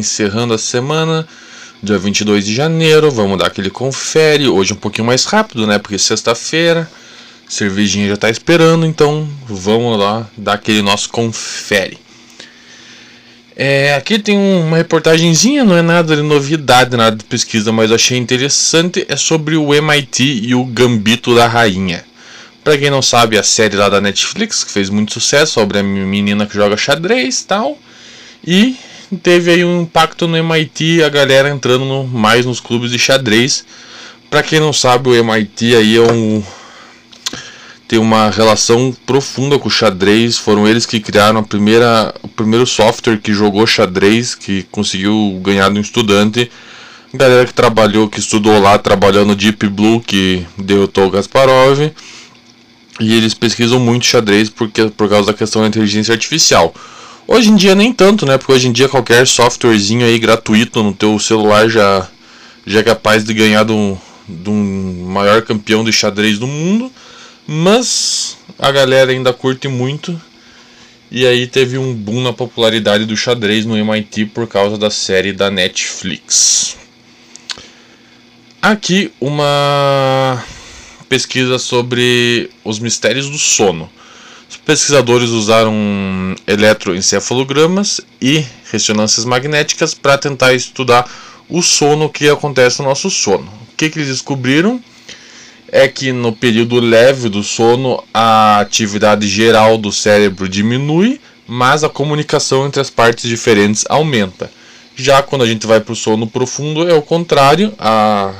encerrando a semana, dia 22 de janeiro. Vamos dar aquele confere. Hoje um pouquinho mais rápido, né? Porque sexta-feira, cervejinha já está esperando, então vamos lá dar aquele nosso confere. É, aqui tem uma reportagenzinha, não é nada de novidade, nada de pesquisa, mas achei interessante. É sobre o MIT e o Gambito da Rainha. Para quem não sabe, a série lá da Netflix, que fez muito sucesso, sobre a menina que joga xadrez e tal. E teve aí um impacto no MIT, a galera entrando no, mais nos clubes de xadrez. Para quem não sabe, o MIT aí é um tem uma relação profunda com o xadrez. Foram eles que criaram a primeira, o primeiro software que jogou xadrez, que conseguiu ganhar de um estudante. Galera que trabalhou, que estudou lá, trabalhou no Deep Blue, que derrotou o Kasparov. E eles pesquisam muito xadrez porque, por causa da questão da inteligência artificial. Hoje em dia nem tanto, né? Porque hoje em dia qualquer softwarezinho aí gratuito no teu celular já, já é capaz de ganhar de um, de um maior campeão de xadrez do mundo. Mas a galera ainda curte muito. E aí teve um boom na popularidade do xadrez no MIT por causa da série da Netflix. Aqui uma pesquisa sobre os mistérios do sono. Os pesquisadores usaram eletroencefalogramas e ressonâncias magnéticas para tentar estudar o sono que acontece no nosso sono. O que, que eles descobriram é que no período leve do sono a atividade geral do cérebro diminui, mas a comunicação entre as partes diferentes aumenta. Já quando a gente vai para o sono profundo é o contrário, a,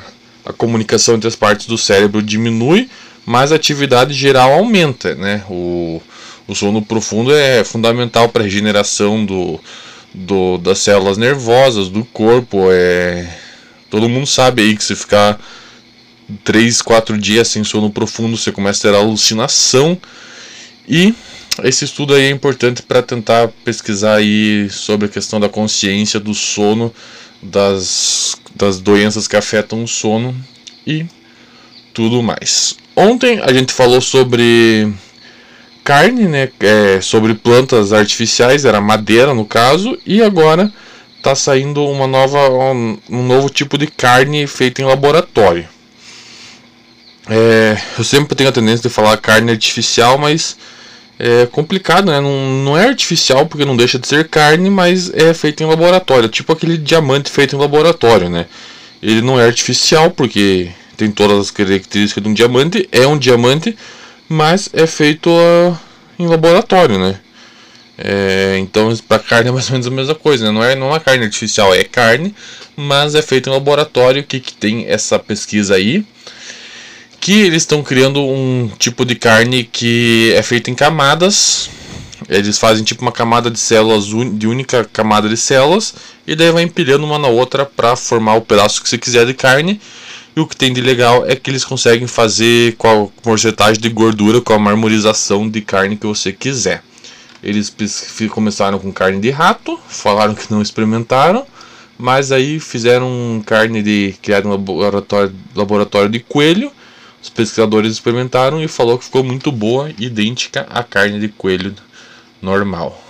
a comunicação entre as partes do cérebro diminui, mas a atividade geral aumenta, né? O, o sono profundo é fundamental para a regeneração do, do, das células nervosas, do corpo. É... Todo mundo sabe aí que se ficar 3, 4 dias sem sono profundo, você começa a ter alucinação. E esse estudo aí é importante para tentar pesquisar aí sobre a questão da consciência do sono, das, das doenças que afetam o sono e tudo mais. Ontem a gente falou sobre carne, né? É, sobre plantas artificiais, era madeira no caso, e agora está saindo uma nova, um, novo tipo de carne feita em laboratório. É, eu sempre tenho a tendência de falar carne artificial, mas é complicado, né? Não, não é artificial porque não deixa de ser carne, mas é feito em laboratório, tipo aquele diamante feito em laboratório, né? Ele não é artificial porque tem todas as características de um diamante, é um diamante, mas é feito uh, em laboratório, né? É, então, para carne é mais ou menos a mesma coisa, né? não é não é carne artificial, é carne, mas é feito em laboratório. O que, que tem essa pesquisa aí? Que eles estão criando um tipo de carne que é feita em camadas. Eles fazem tipo uma camada de células de única camada de células e daí vai empilhando uma na outra para formar o pedaço que você quiser de carne e o que tem de legal é que eles conseguem fazer com a porcentagem de gordura, com a marmorização de carne que você quiser. Eles começaram com carne de rato, falaram que não experimentaram, mas aí fizeram carne de criada em laboratório, laboratório de coelho. Os pesquisadores experimentaram e falou que ficou muito boa, idêntica à carne de coelho normal.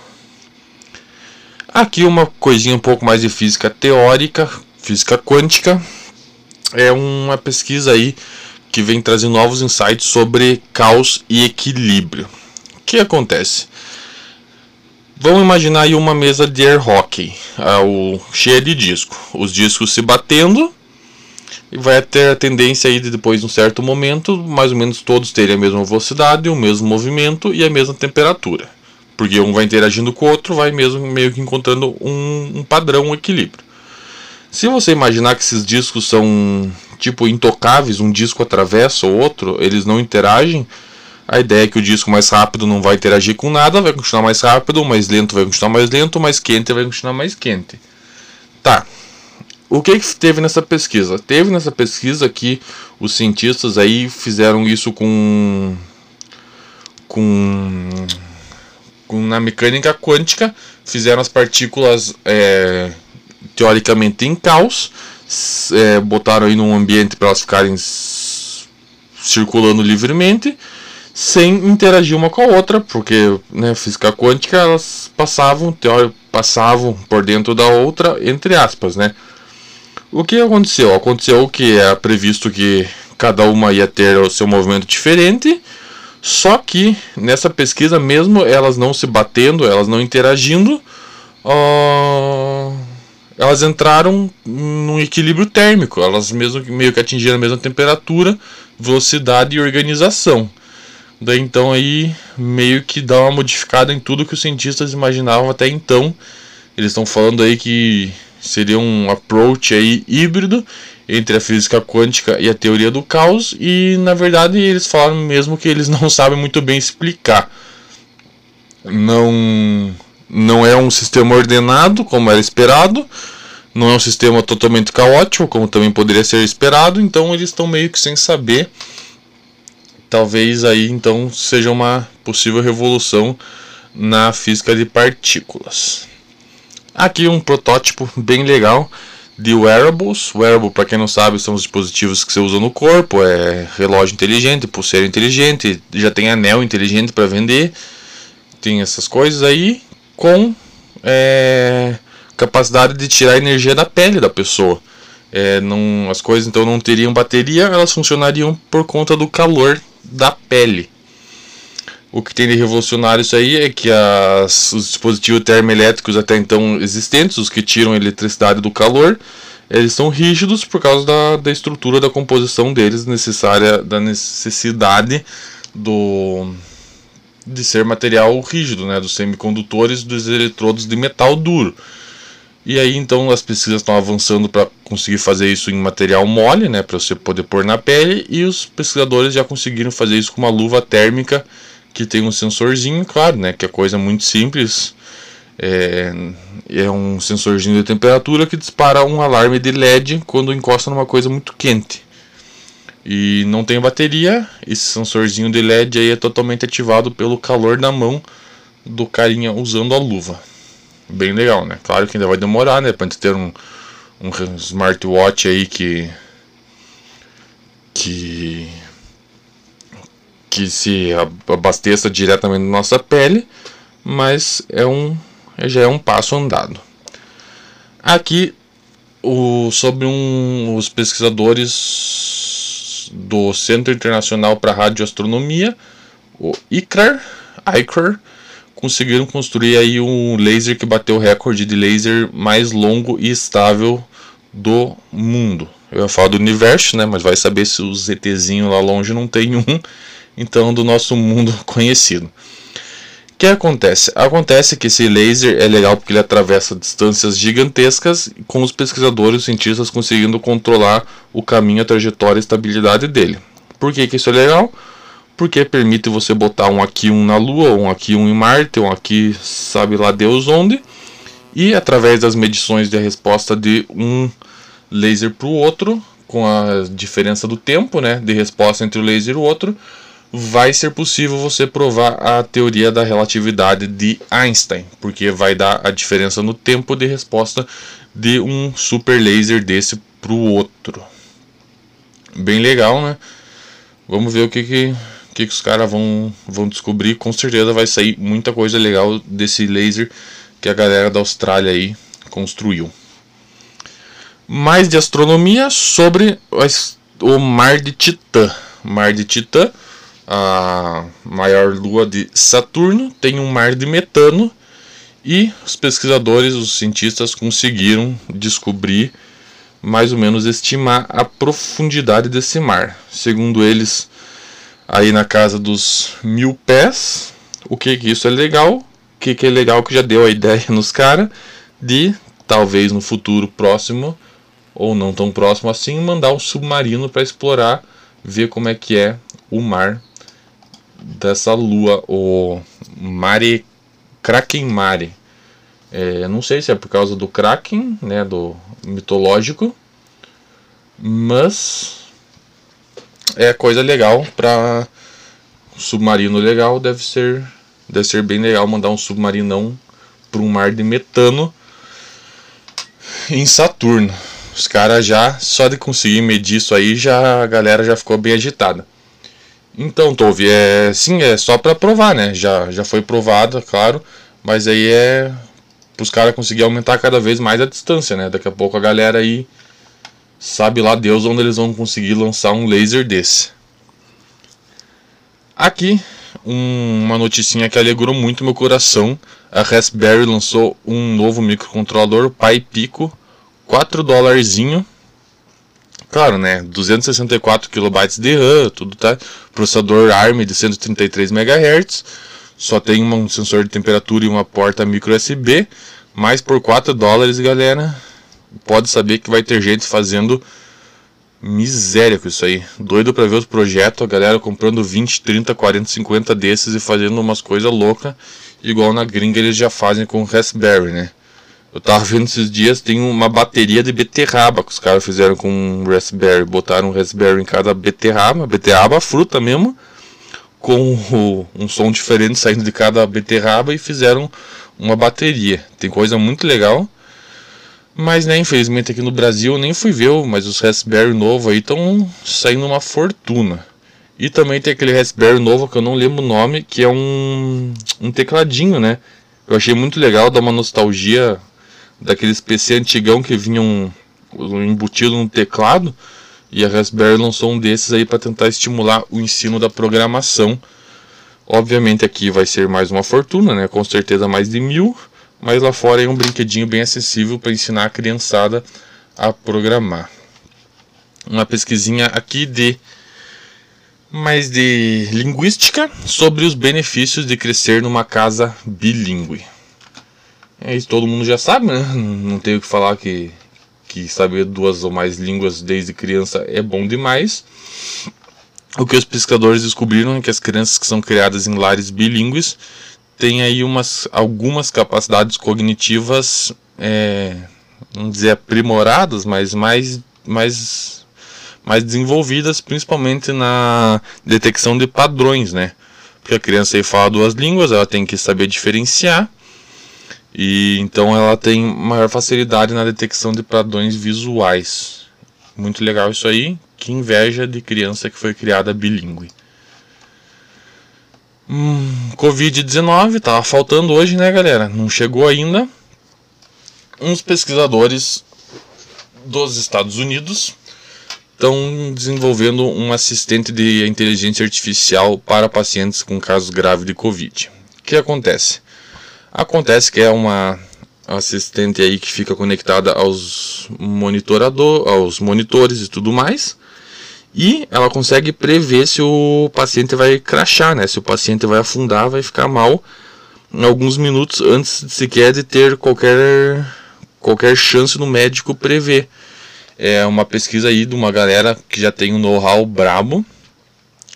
Aqui uma coisinha um pouco mais de física teórica, física quântica é uma pesquisa aí que vem trazendo novos insights sobre caos e equilíbrio. O que acontece? Vamos imaginar aí uma mesa de air hockey, cheia de disco. Os discos se batendo e vai ter a tendência aí de depois de um certo momento, mais ou menos todos terem a mesma velocidade, o mesmo movimento e a mesma temperatura. Porque um vai interagindo com o outro, vai mesmo meio que encontrando um, um padrão, um equilíbrio. Se você imaginar que esses discos são tipo intocáveis, um disco atravessa o outro, eles não interagem, a ideia é que o disco mais rápido não vai interagir com nada, vai continuar mais rápido, o mais lento vai continuar mais lento, o mais quente vai continuar mais quente. Tá. O que, que teve nessa pesquisa? Teve nessa pesquisa que os cientistas aí fizeram isso com com, com na mecânica quântica, fizeram as partículas é, teoricamente em caos, é, botaram aí num ambiente para elas ficarem circulando livremente, sem interagir uma com a outra, porque né, física quântica elas passavam, passavam por dentro da outra, entre aspas, né? O que aconteceu? Aconteceu que é previsto que cada uma ia ter o seu movimento diferente, só que nessa pesquisa, mesmo elas não se batendo, elas não interagindo, uh, elas entraram num equilíbrio térmico, elas mesmo meio que atingiram a mesma temperatura, velocidade e organização. Daí então aí meio que dá uma modificada em tudo que os cientistas imaginavam até então. Eles estão falando aí que seria um approach aí híbrido entre a física quântica e a teoria do caos e na verdade eles falaram mesmo que eles não sabem muito bem explicar. Não não é um sistema ordenado como era esperado, não é um sistema totalmente caótico como também poderia ser esperado, então eles estão meio que sem saber talvez aí então seja uma possível revolução na física de partículas. Aqui um protótipo bem legal de wearables. Wearable, para quem não sabe, são os dispositivos que você usa no corpo, é relógio inteligente, pulseira inteligente, já tem anel inteligente para vender, tem essas coisas aí com é, capacidade de tirar energia da pele da pessoa. É, não, as coisas então não teriam bateria, elas funcionariam por conta do calor da pele. O que tem de revolucionário isso aí é que as, os dispositivos termoelétricos até então existentes, os que tiram eletricidade do calor, eles são rígidos por causa da, da estrutura da composição deles, necessária da necessidade do de ser material rígido, né, dos semicondutores dos eletrodos de metal duro. E aí então as pesquisas estão avançando para conseguir fazer isso em material mole, né, para você poder pôr na pele, e os pesquisadores já conseguiram fazer isso com uma luva térmica que tem um sensorzinho, claro, né, que é coisa muito simples. É, é um sensorzinho de temperatura que dispara um alarme de LED quando encosta numa coisa muito quente. E não tem bateria, esse sensorzinho de LED aí é totalmente ativado pelo calor da mão do carinha usando a luva bem legal, né? Claro que ainda vai demorar, né? Pra gente ter um, um smartwatch aí que. que. Que se abasteça diretamente na nossa pele, mas é um. já é um passo andado. Aqui, o, sobre um, os pesquisadores do Centro Internacional para Radioastronomia, o ICRAR, ICRAR conseguiram construir aí um laser que bateu o recorde de laser mais longo e estável do mundo. Eu ia falar do universo, né? Mas vai saber se os ETzinho lá longe não tem um, então do nosso mundo conhecido. O que acontece? Acontece que esse laser é legal porque ele atravessa distâncias gigantescas, com os pesquisadores, os cientistas conseguindo controlar o caminho, a trajetória e a estabilidade dele. Por que, que isso é legal? porque permite você botar um aqui, um na Lua, um aqui, um em Marte, um aqui, sabe lá Deus onde, e através das medições de resposta de um laser para o outro, com a diferença do tempo né, de resposta entre o laser e o outro, vai ser possível você provar a teoria da relatividade de Einstein, porque vai dar a diferença no tempo de resposta de um super laser desse para o outro. Bem legal, né? Vamos ver o que, que que, que os caras vão, vão descobrir. Com certeza vai sair muita coisa legal desse laser que a galera da Austrália aí construiu. Mais de astronomia sobre o Mar de Titã. Mar de Titã, a maior lua de Saturno, tem um mar de metano e os pesquisadores, os cientistas conseguiram descobrir mais ou menos estimar a profundidade desse mar. Segundo eles, aí na casa dos mil pés. O que que isso é legal? O que que é legal que já deu a ideia nos caras de talvez no futuro próximo ou não tão próximo assim mandar um submarino para explorar, ver como é que é o mar dessa lua, o Mare Kraken Mare. É, não sei se é por causa do Kraken, né, do mitológico, mas é coisa legal para submarino legal deve ser deve ser bem legal mandar um submarinão para um mar de metano em Saturno. Os caras já só de conseguir medir isso aí já a galera já ficou bem agitada. Então, Tove, é sim, é só para provar, né? Já já foi provado, claro, mas aí é para os caras conseguir aumentar cada vez mais a distância, né? Daqui a pouco a galera aí sabe lá Deus onde eles vão conseguir lançar um laser desse. Aqui um, uma noticinha que alegrou muito meu coração. A Raspberry lançou um novo microcontrolador Pi Pico, 4 dólarzinho. Claro, né? 264 KB de RAM, tudo tá. Processador ARM de 133 MHz. Só tem um sensor de temperatura e uma porta micro USB. Mas por 4 dólares, galera, pode saber que vai ter gente fazendo miséria com isso aí. Doido para ver os projetos, a galera comprando 20, 30, 40, 50 desses e fazendo umas coisas loucas, igual na gringa eles já fazem com o Raspberry, né? Eu tava vendo esses dias, tem uma bateria de beterraba que os caras fizeram com um Raspberry. Botaram um Raspberry em cada beterraba, beterraba, fruta mesmo, com um som diferente saindo de cada beterraba e fizeram uma bateria. Tem coisa muito legal. Mas, né, infelizmente aqui no Brasil eu nem fui ver, mas os Raspberry novo aí estão saindo uma fortuna. E também tem aquele Raspberry novo que eu não lembro o nome, que é um, um tecladinho, né? Eu achei muito legal, dá uma nostalgia daqueles PC antigão que vinham embutido no teclado. E a Raspberry lançou um desses aí para tentar estimular o ensino da programação. Obviamente aqui vai ser mais uma fortuna, né? Com certeza mais de mil mas lá fora é um brinquedinho bem acessível para ensinar a criançada a programar. Uma pesquisinha aqui de mais de linguística sobre os benefícios de crescer numa casa bilíngue. É isso, todo mundo já sabe, né? Não tenho que falar que, que saber duas ou mais línguas desde criança é bom demais. O que os pesquisadores descobriram é que as crianças que são criadas em lares bilíngues tem aí umas, algumas capacidades cognitivas, é, vamos dizer, aprimoradas, mas mais, mais, mais desenvolvidas, principalmente na detecção de padrões, né? Porque a criança aí fala duas línguas, ela tem que saber diferenciar, e então ela tem maior facilidade na detecção de padrões visuais. Muito legal isso aí. Que inveja de criança que foi criada bilíngue. Hum, Covid-19 tava faltando hoje, né, galera? Não chegou ainda. Uns pesquisadores dos Estados Unidos estão desenvolvendo um assistente de inteligência artificial para pacientes com casos graves de Covid. O que acontece? Acontece que é uma assistente aí que fica conectada aos monitorador, aos monitores e tudo mais e ela consegue prever se o paciente vai crachar, né? Se o paciente vai afundar, vai ficar mal alguns minutos antes sequer de ter qualquer qualquer chance no médico prever. É uma pesquisa aí de uma galera que já tem um know-how brabo.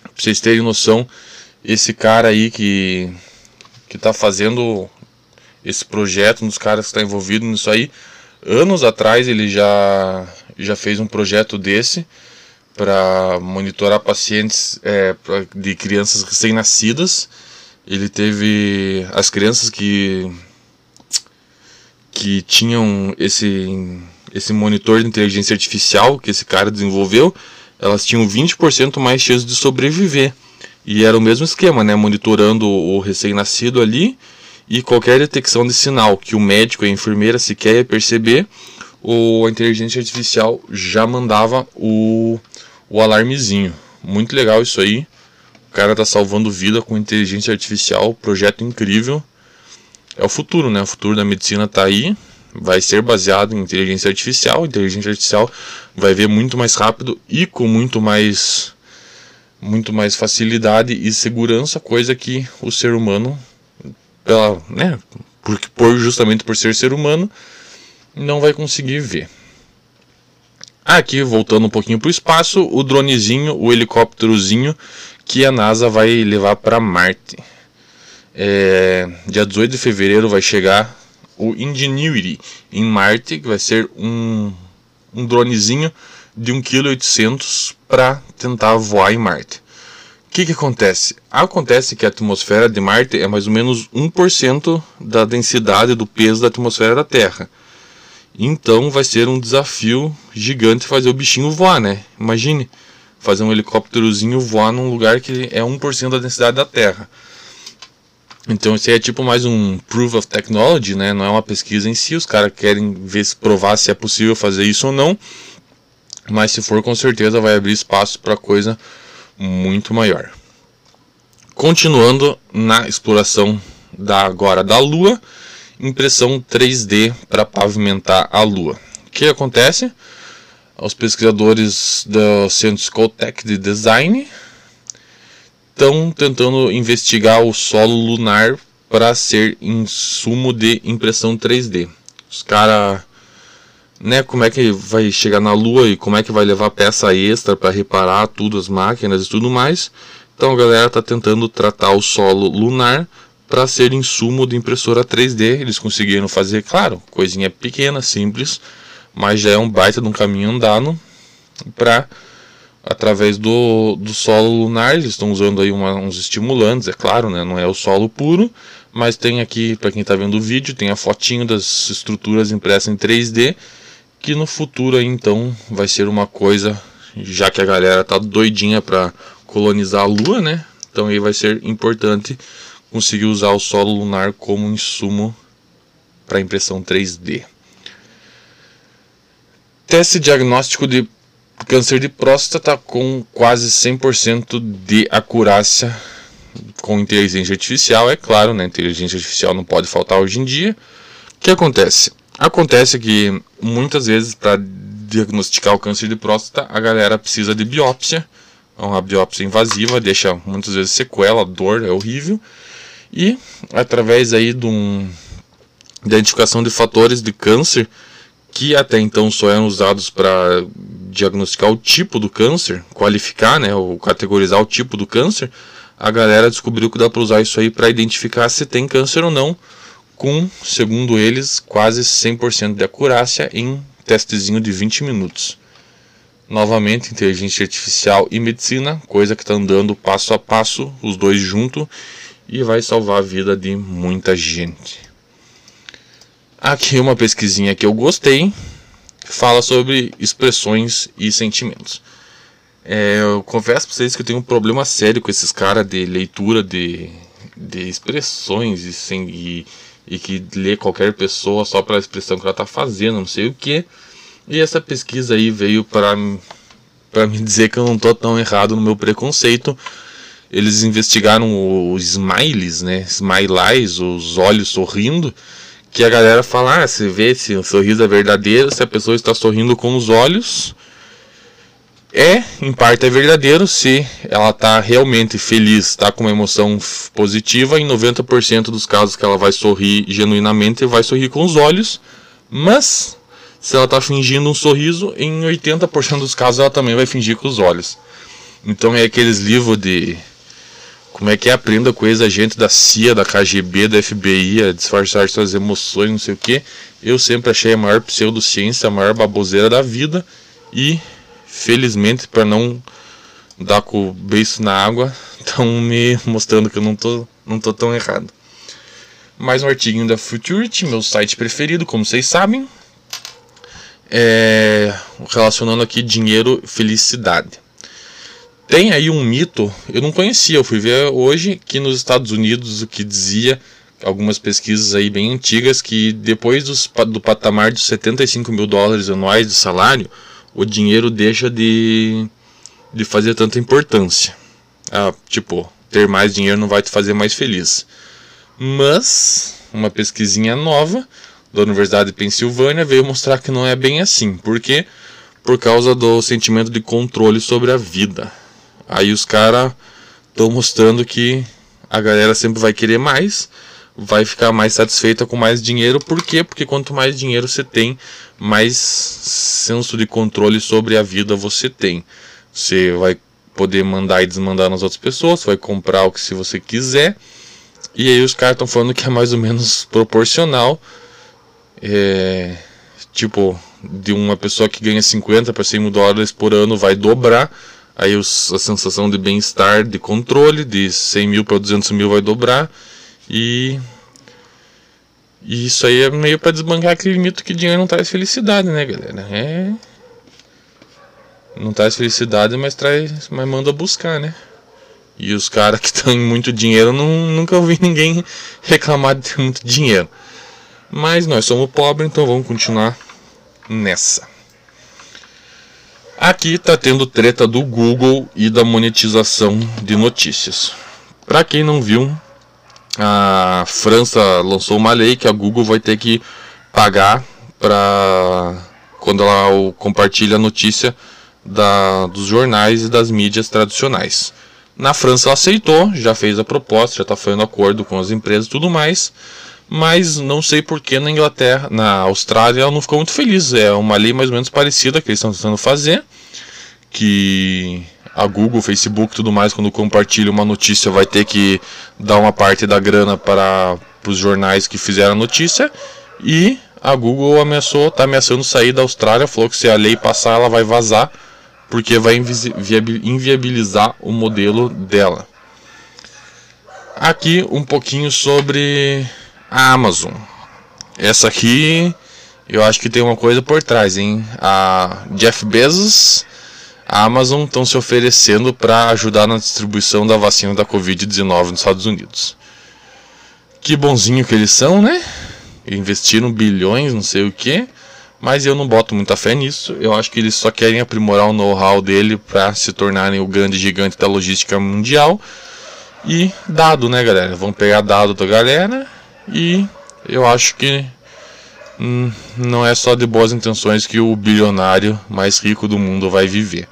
Pra vocês terem noção, esse cara aí que que tá fazendo esse projeto, um dos caras que está envolvido nisso aí, anos atrás ele já já fez um projeto desse para monitorar pacientes é, de crianças recém-nascidas. Ele teve as crianças que que tinham esse esse monitor de inteligência artificial que esse cara desenvolveu, elas tinham 20% mais chance de sobreviver. E era o mesmo esquema, né, monitorando o recém-nascido ali e qualquer detecção de sinal que o médico e a enfermeira sequer ia perceber, a inteligência artificial já mandava o o alarmezinho. Muito legal isso aí. O cara tá salvando vida com inteligência artificial, projeto incrível. É o futuro, né? O futuro da medicina tá aí. Vai ser baseado em inteligência artificial. Inteligência artificial vai ver muito mais rápido e com muito mais muito mais facilidade e segurança, coisa que o ser humano pela, né, porque por justamente por ser ser humano não vai conseguir ver. Aqui, voltando um pouquinho para o espaço, o dronezinho, o helicópterozinho que a NASA vai levar para Marte. É, dia 18 de fevereiro vai chegar o Ingenuity em Marte, que vai ser um, um dronezinho de 1,8 kg para tentar voar em Marte. Que, que acontece? Acontece que a atmosfera de Marte é mais ou menos 1% da densidade do peso da atmosfera da Terra. Então vai ser um desafio gigante fazer o bichinho voar, né? Imagine fazer um helicópterozinho voar num lugar que é 1% da densidade da Terra. Então isso aí é tipo mais um proof of technology, né? Não é uma pesquisa em si, os caras querem ver se provar se é possível fazer isso ou não. Mas se for, com certeza vai abrir espaço para coisa muito maior. Continuando na exploração da agora da Lua, impressão 3D para pavimentar a Lua. O que acontece? Os pesquisadores do Centro Scotec de Design estão tentando investigar o solo lunar para ser insumo de impressão 3D. Os caras, né, como é que vai chegar na Lua e como é que vai levar peça extra para reparar tudo, as máquinas e tudo mais. Então a galera está tentando tratar o solo lunar para ser insumo de impressora 3D. Eles conseguiram fazer, claro, coisinha pequena, simples, mas já é um baita de um caminho andado para através do, do solo lunar. Eles estão usando aí uma, uns estimulantes, é claro, né? não é o solo puro, mas tem aqui, para quem está vendo o vídeo, tem a fotinho das estruturas impressas em 3D, que no futuro aí, então vai ser uma coisa, já que a galera tá doidinha para colonizar a Lua, né? Então aí vai ser importante conseguir usar o solo lunar como insumo para impressão 3D. Teste diagnóstico de câncer de próstata com quase 100% de acurácia com inteligência artificial, é claro, né? Inteligência artificial não pode faltar hoje em dia. O que acontece? Acontece que muitas vezes para diagnosticar o câncer de próstata, a galera precisa de biópsia. É uma biópsia invasiva, deixa muitas vezes sequela, dor, é horrível. E através aí de uma identificação de fatores de câncer que até então só eram usados para diagnosticar o tipo do câncer, qualificar, né, ou categorizar o tipo do câncer, a galera descobriu que dá para usar isso aí para identificar se tem câncer ou não, com, segundo eles, quase 100% de acurácia em testezinho de 20 minutos. Novamente, inteligência artificial e medicina, coisa que está andando passo a passo, os dois juntos, e vai salvar a vida de muita gente. Aqui uma pesquisinha que eu gostei, fala sobre expressões e sentimentos. É, eu confesso para vocês que eu tenho um problema sério com esses caras de leitura de, de expressões e, sem, e, e que lê qualquer pessoa só pela expressão que ela está fazendo, não sei o que. E essa pesquisa aí veio para para me dizer que eu não tô tão errado no meu preconceito. Eles investigaram os smiles, né? Smileys, os olhos sorrindo que a galera fala, ah, você vê se o sorriso é verdadeiro, se a pessoa está sorrindo com os olhos. É, em parte é verdadeiro, se ela está realmente feliz, está com uma emoção positiva, em 90% dos casos que ela vai sorrir genuinamente, vai sorrir com os olhos, mas se ela está fingindo um sorriso, em 80% dos casos ela também vai fingir com os olhos. Então é aqueles livros de como é que é? Aprenda com ex-agente da CIA, da KGB, da FBI, a disfarçar suas emoções, não sei o que. Eu sempre achei a maior pseudociência, a maior baboseira da vida. E, felizmente, para não dar com o beiço na água, estão me mostrando que eu não tô, não tô tão errado. Mais um artigo da Futurity, meu site preferido, como vocês sabem. É, relacionando aqui dinheiro felicidade. Tem aí um mito, eu não conhecia, eu fui ver hoje que nos Estados Unidos o que dizia algumas pesquisas aí bem antigas que depois dos, do patamar de 75 mil dólares anuais de salário, o dinheiro deixa de, de fazer tanta importância. Ah, tipo, ter mais dinheiro não vai te fazer mais feliz. Mas uma pesquisinha nova da Universidade de Pensilvânia veio mostrar que não é bem assim. Por quê? Por causa do sentimento de controle sobre a vida. Aí os caras estão mostrando que a galera sempre vai querer mais, vai ficar mais satisfeita com mais dinheiro. Por quê? Porque quanto mais dinheiro você tem, mais senso de controle sobre a vida você tem. Você vai poder mandar e desmandar nas outras pessoas, vai comprar o que se você quiser. E aí os caras estão falando que é mais ou menos proporcional. É, tipo, de uma pessoa que ganha 50 para 100 mil dólares por ano vai dobrar Aí os, a sensação de bem-estar, de controle, de 100 mil para 200 mil vai dobrar. E, e isso aí é meio para desbancar aquele mito que dinheiro não traz felicidade, né, galera? É. Não traz felicidade, mas traz. Mas manda buscar, né? E os caras que têm muito dinheiro, não, nunca ouvi ninguém reclamar de ter muito dinheiro. Mas nós somos pobres, então vamos continuar nessa. Aqui está tendo treta do Google e da monetização de notícias. Para quem não viu, a França lançou uma lei que a Google vai ter que pagar para quando ela compartilha a notícia da, dos jornais e das mídias tradicionais. Na França ela aceitou, já fez a proposta, já está fazendo acordo com as empresas e tudo mais, mas não sei por que na Inglaterra, na Austrália, ela não ficou muito feliz. É uma lei mais ou menos parecida que eles estão tentando fazer, que a Google, Facebook tudo mais, quando compartilha uma notícia, vai ter que dar uma parte da grana para os jornais que fizeram a notícia. E a Google ameaçou, está ameaçando sair da Austrália, falou que se a lei passar, ela vai vazar, porque vai inviabilizar o modelo dela. Aqui um pouquinho sobre a Amazon. Essa aqui eu acho que tem uma coisa por trás, hein? A Jeff Bezos a Amazon estão se oferecendo para ajudar na distribuição da vacina da Covid-19 nos Estados Unidos. Que bonzinho que eles são, né? Investiram bilhões, não sei o que, mas eu não boto muita fé nisso. Eu acho que eles só querem aprimorar o know-how dele para se tornarem o grande gigante da logística mundial. E dado, né, galera? Vão pegar dado da galera e eu acho que hum, não é só de boas intenções que o bilionário mais rico do mundo vai viver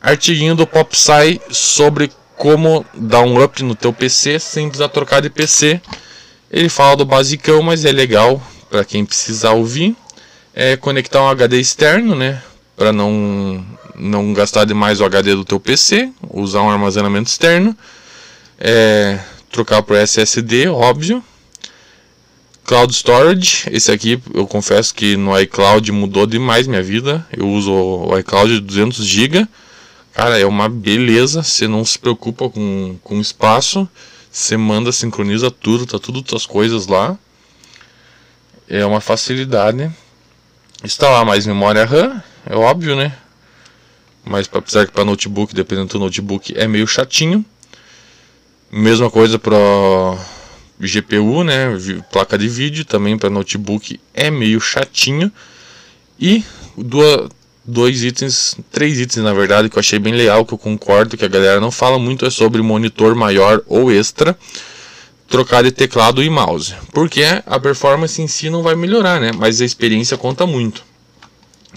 artiguinho do PopSci sobre como dar um up no teu PC sem precisar trocar de PC. Ele fala do basicão, mas é legal para quem precisar ouvir. É conectar um HD externo, né, para não não gastar demais o HD do teu PC, usar um armazenamento externo. É, trocar por SSD, óbvio. Cloud Storage, esse aqui eu confesso que no iCloud mudou demais minha vida. Eu uso o iCloud de 200 GB Cara, é uma beleza, você não se preocupa com, com espaço, você manda, sincroniza tudo, tá tudo as coisas lá. É uma facilidade. Instalar mais memória RAM, é óbvio, né? Mas apesar que para notebook, dependendo do notebook, é meio chatinho. Mesma coisa para GPU, né? Placa de vídeo também para notebook é meio chatinho. E duas, dois itens, três itens na verdade, que eu achei bem legal, que eu concordo, que a galera não fala muito, é sobre monitor maior ou extra, trocar de teclado e mouse. Porque a performance em si não vai melhorar, né? Mas a experiência conta muito.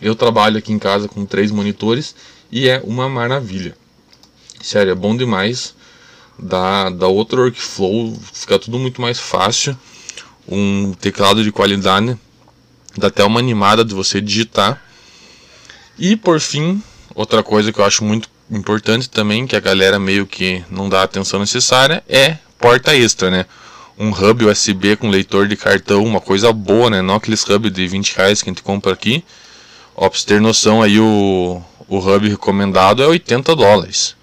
Eu trabalho aqui em casa com três monitores e é uma maravilha. Sério, é bom demais. Dá, outro workflow, fica tudo muito mais fácil. Um teclado de qualidade, dá até uma animada de você digitar e por fim, outra coisa que eu acho muito importante também, que a galera meio que não dá a atenção necessária, é porta extra, né? Um hub USB com leitor de cartão, uma coisa boa, né? Não aqueles hub de 20 reais que a gente compra aqui. Ó, pra você ter noção aí, o, o hub recomendado é 80 dólares.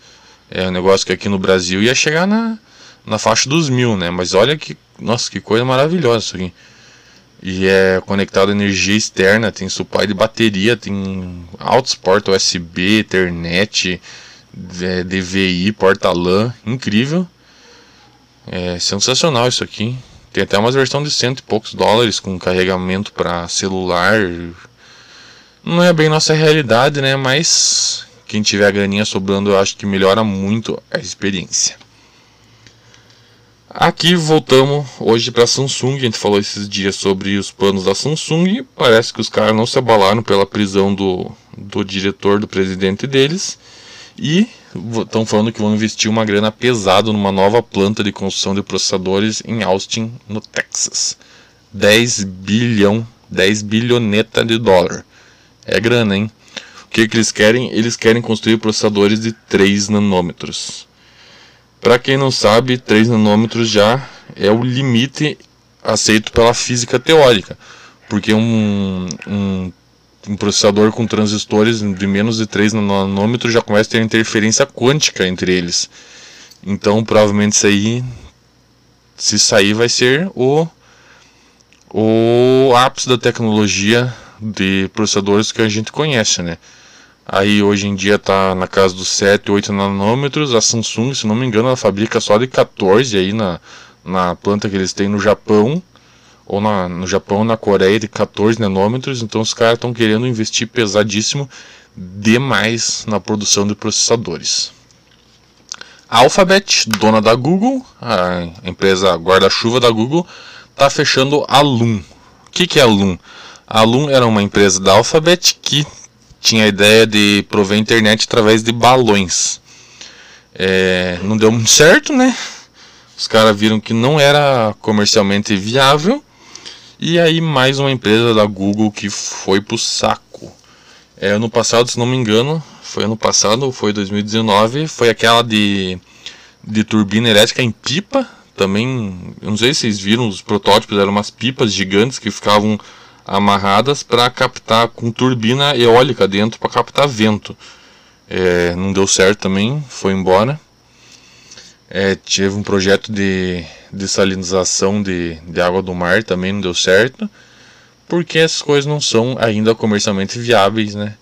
É um negócio que aqui no Brasil ia chegar na, na faixa dos mil, né? Mas olha que, nossa, que coisa maravilhosa isso aqui e é conectado a energia externa, tem suporte de bateria, tem altos porta USB, Ethernet, é, DVI, porta LAN, incrível. É sensacional isso aqui. Tem até uma versão de cento e poucos dólares com carregamento para celular. Não é bem nossa realidade, né? Mas quem tiver a graninha sobrando, eu acho que melhora muito a experiência. Aqui voltamos hoje para a Samsung. A gente falou esses dias sobre os planos da Samsung. Parece que os caras não se abalaram pela prisão do, do diretor, do presidente deles. E estão falando que vão investir uma grana pesada numa nova planta de construção de processadores em Austin, no Texas. 10 bilhão, 10 bilhoneta de dólar. É grana, hein? O que, que eles querem? Eles querem construir processadores de 3 nanômetros. Para quem não sabe, 3 nanômetros já é o limite aceito pela física teórica, porque um, um, um processador com transistores de menos de 3 nanômetros já começa a ter interferência quântica entre eles. Então, provavelmente isso aí, se sair, vai ser o, o ápice da tecnologia de processadores que a gente conhece, né? Aí hoje em dia está na casa dos 7, 8 nanômetros. A Samsung, se não me engano, ela fabrica só de 14 aí na, na planta que eles têm no Japão. Ou na, no Japão na Coreia de 14 nanômetros. Então os caras estão querendo investir pesadíssimo demais na produção de processadores. Alphabet, dona da Google, a empresa guarda-chuva da Google, está fechando a Loom. O que, que é a Loom? A Loom era uma empresa da Alphabet que tinha a ideia de prover internet através de balões. É, não deu muito certo, né? Os caras viram que não era comercialmente viável. E aí mais uma empresa da Google que foi pro saco. É, ano passado, se não me engano, foi ano passado, foi 2019, foi aquela de, de turbina elétrica em pipa. Também, não sei se vocês viram, os protótipos eram umas pipas gigantes que ficavam amarradas para captar com turbina eólica dentro para captar vento. É, não deu certo também, foi embora. É, tive um projeto de dessalinização de, de água do mar, também não deu certo, porque essas coisas não são ainda comercialmente viáveis, né?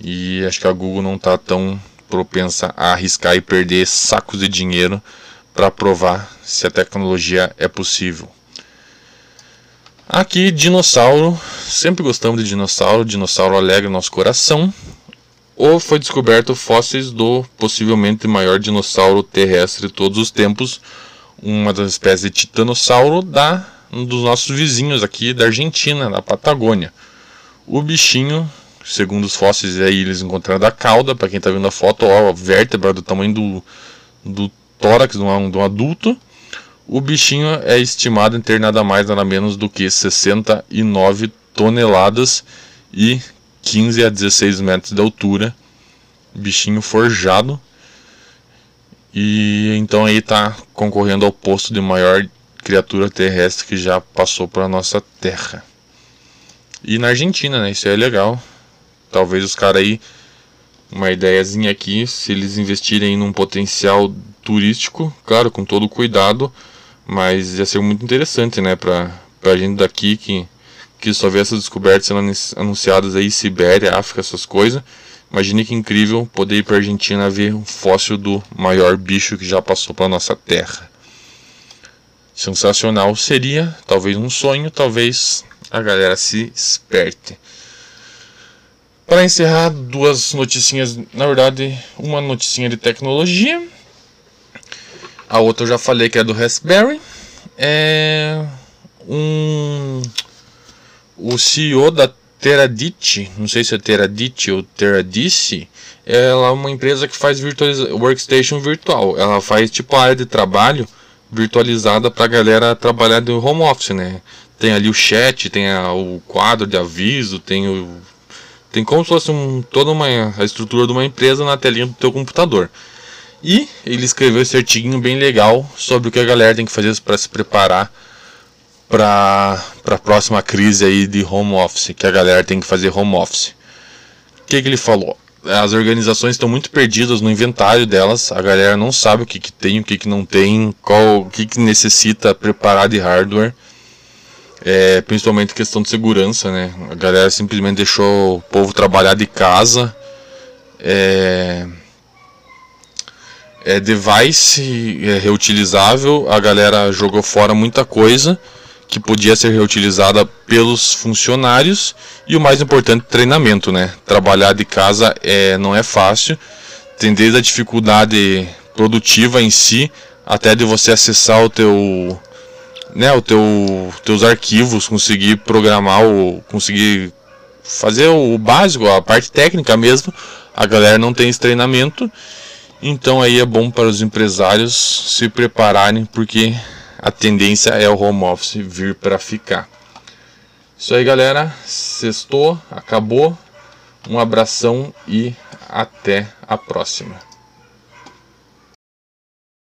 E acho que a Google não está tão propensa a arriscar e perder sacos de dinheiro para provar se a tecnologia é possível. Aqui, dinossauro. Sempre gostamos de dinossauro. Dinossauro alegra nosso coração. Ou foi descoberto fósseis do possivelmente maior dinossauro terrestre de todos os tempos, uma das espécies de titanossauro da um dos nossos vizinhos aqui da Argentina, da Patagônia. O bichinho segundo os fósseis aí eles encontraram da cauda, para quem está vendo a foto, ó, a vértebra do tamanho do, do tórax de um, de um adulto. O bichinho é estimado em ter nada mais nada menos do que 69 toneladas e 15 a 16 metros de altura. Bichinho forjado. E então aí está concorrendo ao posto de maior criatura terrestre que já passou para nossa Terra. E na Argentina, né? Isso é legal talvez os caras aí, uma ideiazinha aqui, se eles investirem num potencial turístico, claro, com todo cuidado, mas ia ser muito interessante, né, pra, pra gente daqui que, que só vê essas descobertas sendo anunciadas aí, Sibéria, África, essas coisas. Imagine que incrível poder ir para Argentina ver um fóssil do maior bicho que já passou pela nossa terra. Sensacional seria, talvez um sonho, talvez a galera se esperte. Para encerrar, duas noticinhas, na verdade, uma noticinha de tecnologia. A outra eu já falei que é do Raspberry. É um o CEO da Teradit, não sei se é Teradit ou Teradice, ela é uma empresa que faz workstation virtual. Ela faz tipo a área de trabalho virtualizada para a galera trabalhar do home office, né? Tem ali o chat, tem a, o quadro de aviso, tem o tem como se fosse um, toda uma, a estrutura de uma empresa na telinha do teu computador. E ele escreveu esse artigo bem legal sobre o que a galera tem que fazer para se preparar para a próxima crise aí de home office, que a galera tem que fazer home office. O que, que ele falou? As organizações estão muito perdidas no inventário delas, a galera não sabe o que, que tem, o que, que não tem, qual, o que, que necessita preparar de hardware é, principalmente questão de segurança, né? A galera simplesmente deixou o povo trabalhar de casa. É, é device é reutilizável, a galera jogou fora muita coisa que podia ser reutilizada pelos funcionários e o mais importante, treinamento, né? Trabalhar de casa é, não é fácil, tem desde a dificuldade produtiva em si até de você acessar o teu né, o teu teus arquivos, conseguir programar o conseguir fazer o básico, a parte técnica mesmo. A galera não tem esse treinamento. Então aí é bom para os empresários se prepararem porque a tendência é o home office vir para ficar. Isso aí, galera. Sextou, acabou. Um abração e até a próxima.